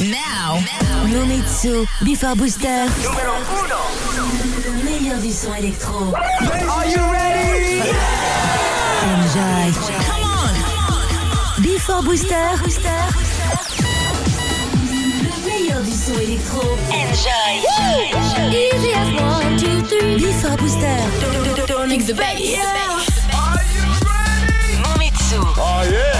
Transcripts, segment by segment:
Now, Momitsu, Before Booster. Numéro 1. Le meilleur du son électro. Are you ready? Enjoy. Come on. Before Booster. Le meilleur du son électro. Enjoy. Easy as one, two, three. Before Booster. Don't mix the bass. Are you ready? Momitsu. Oh yeah.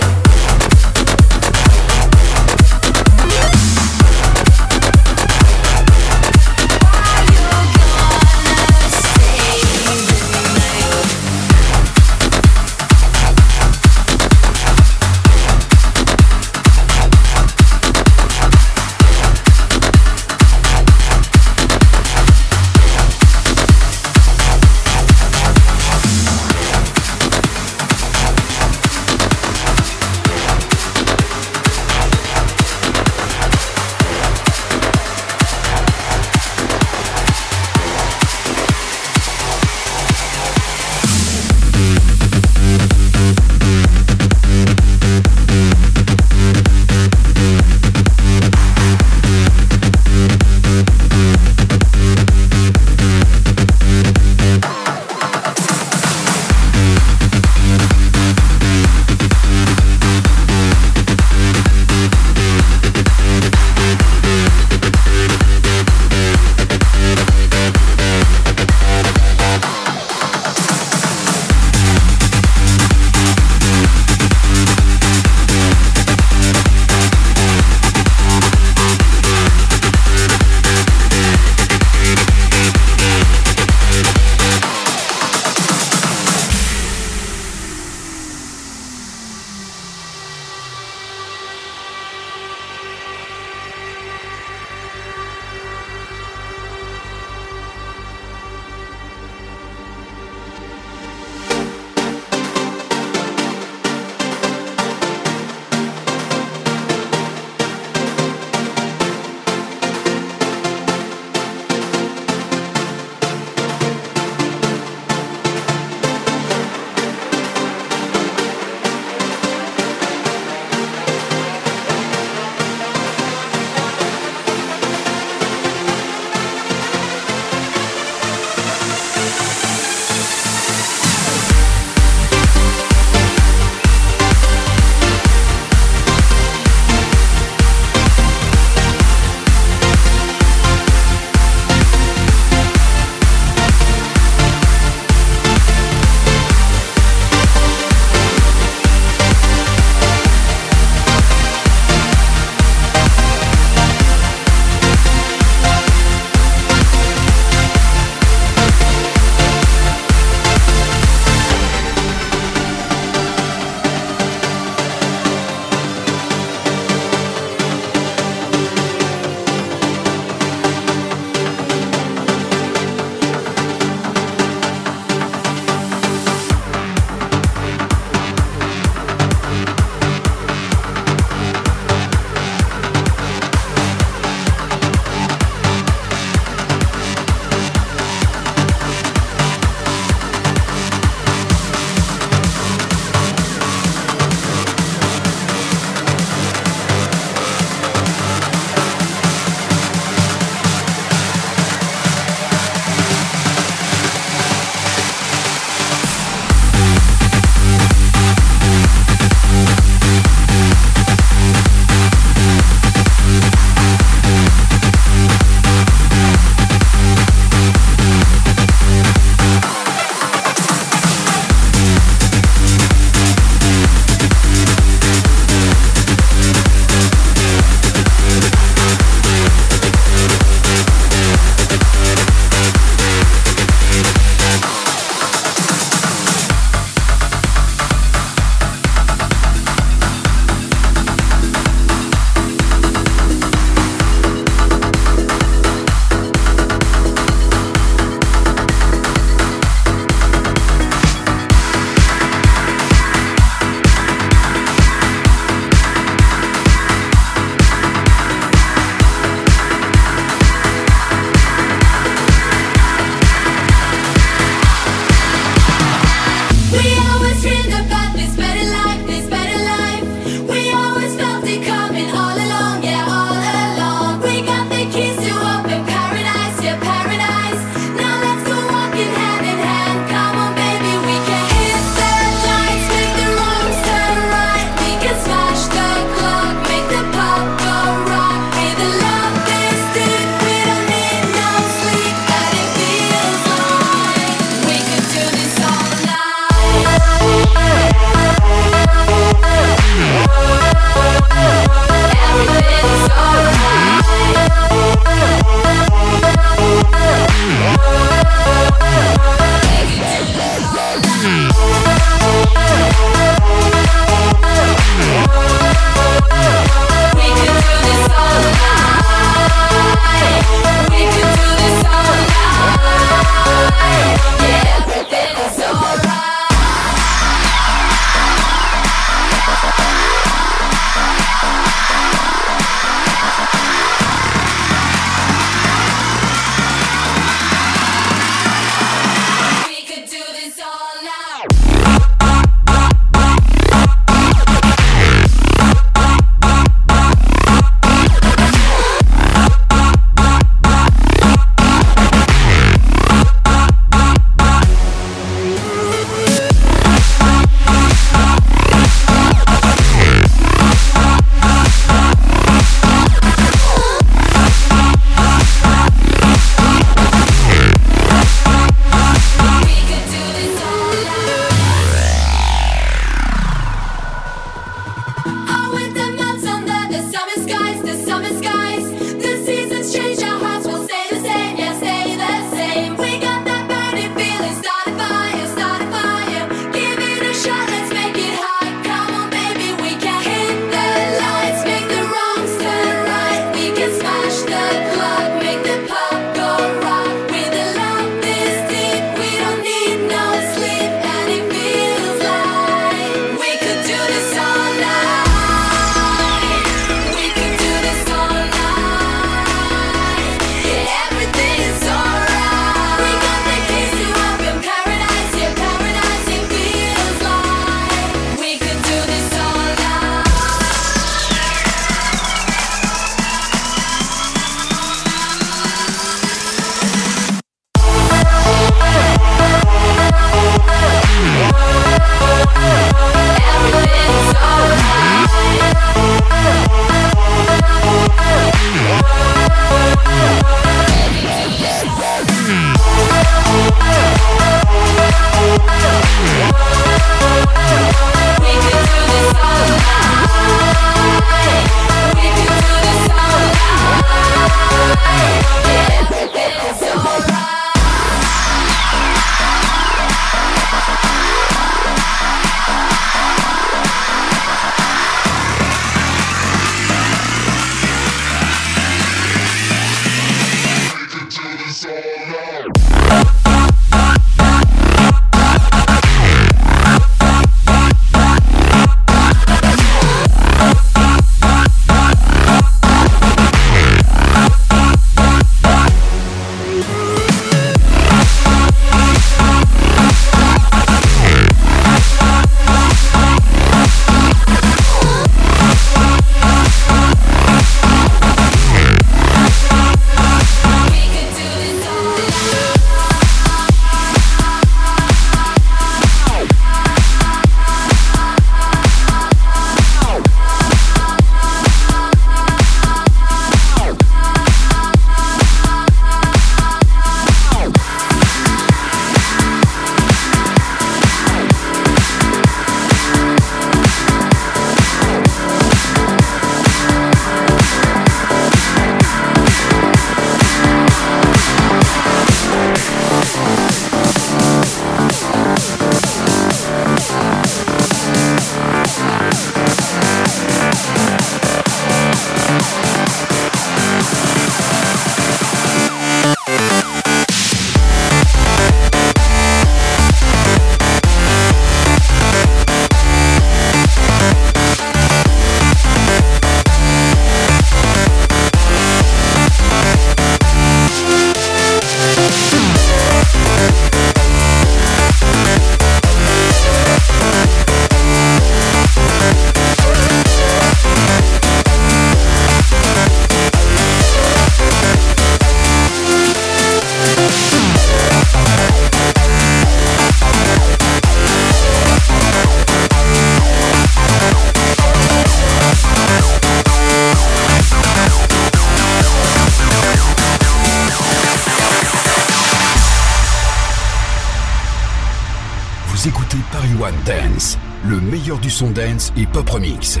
Son dance et pop remix.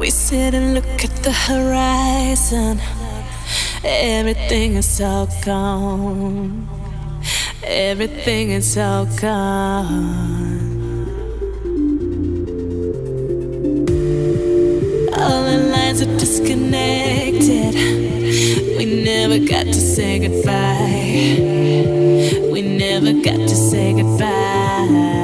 We sit and look at the horizon. Everything is so gone. Everything is so gone. All the lines are disconnected. We never got to say goodbye. We never got to say goodbye.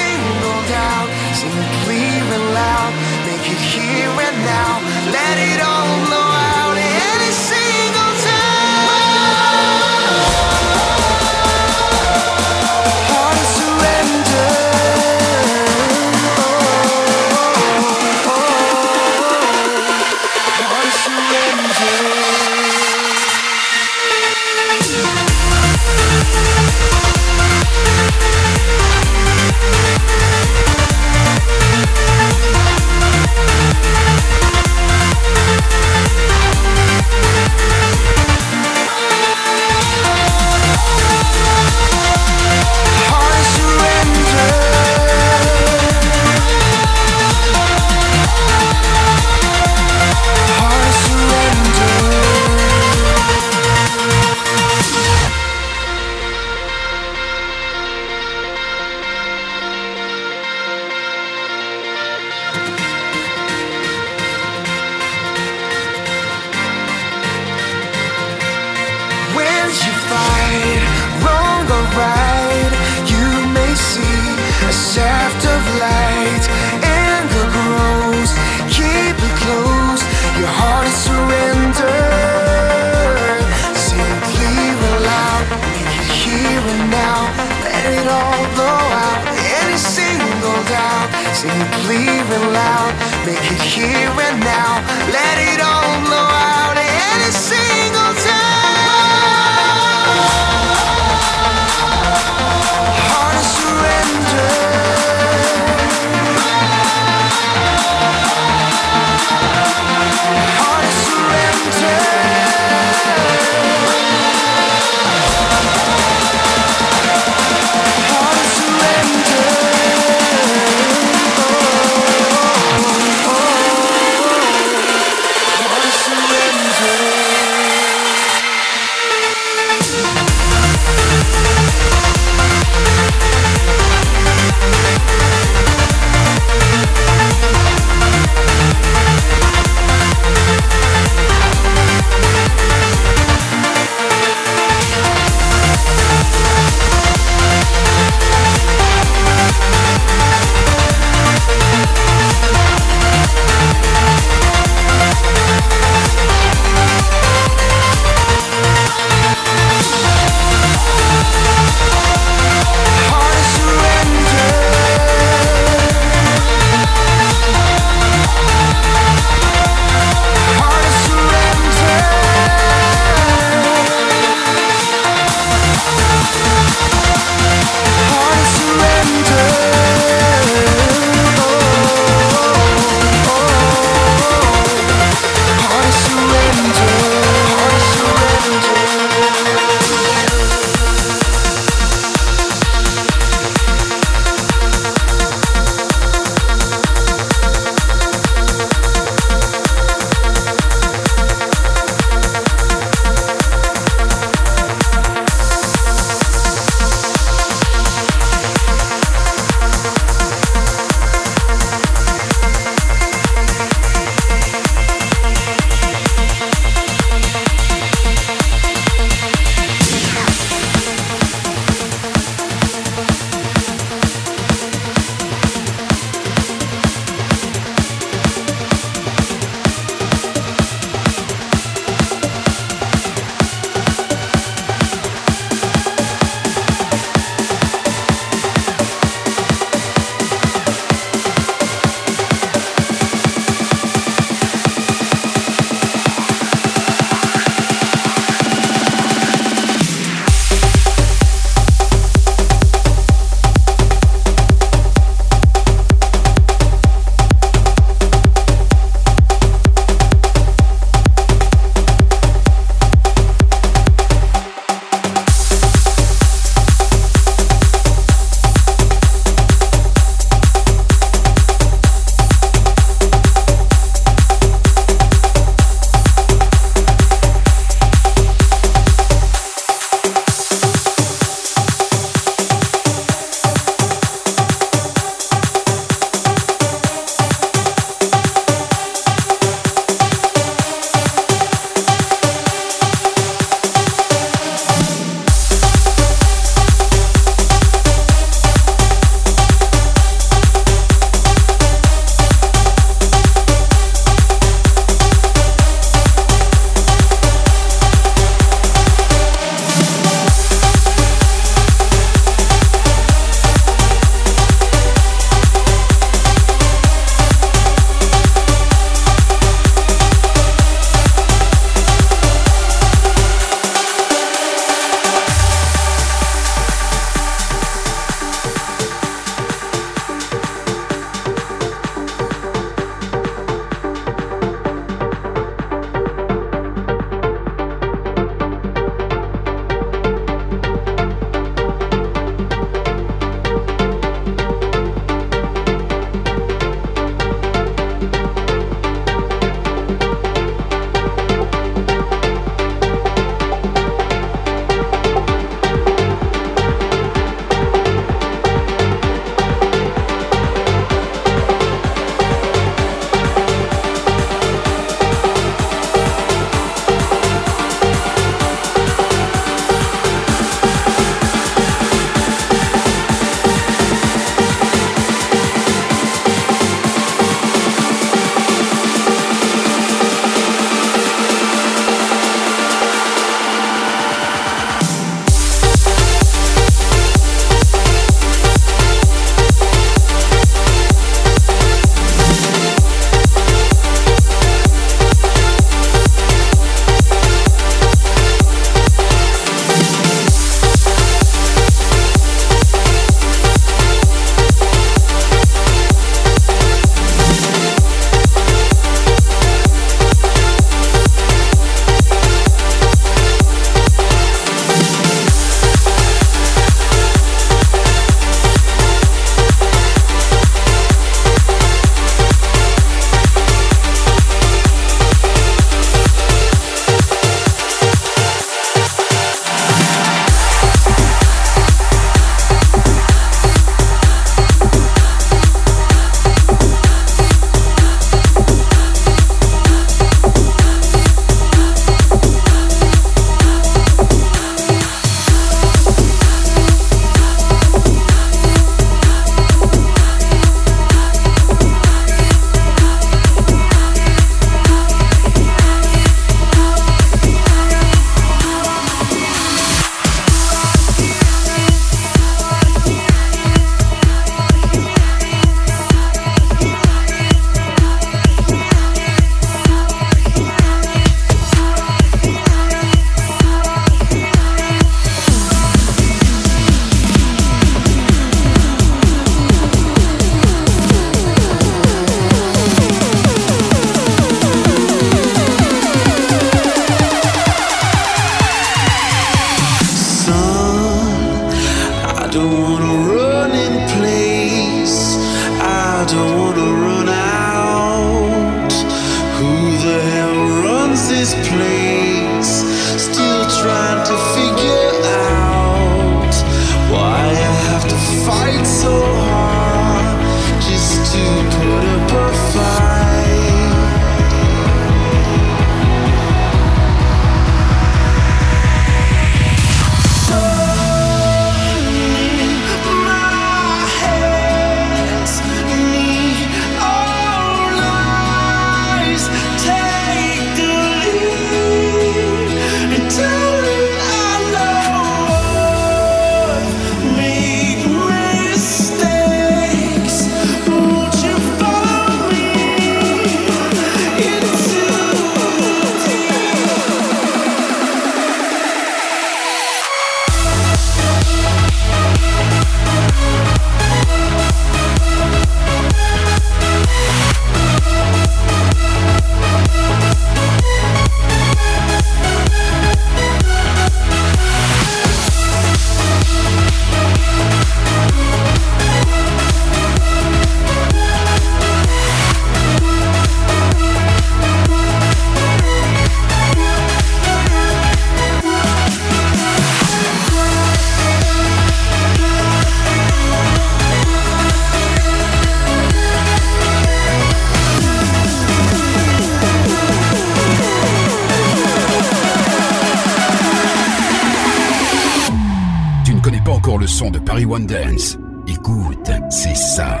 le son de Paris One Dance. Écoute, c'est ça.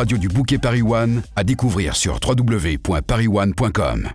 Radio du bouquet Paris One à découvrir sur www.parisone.com.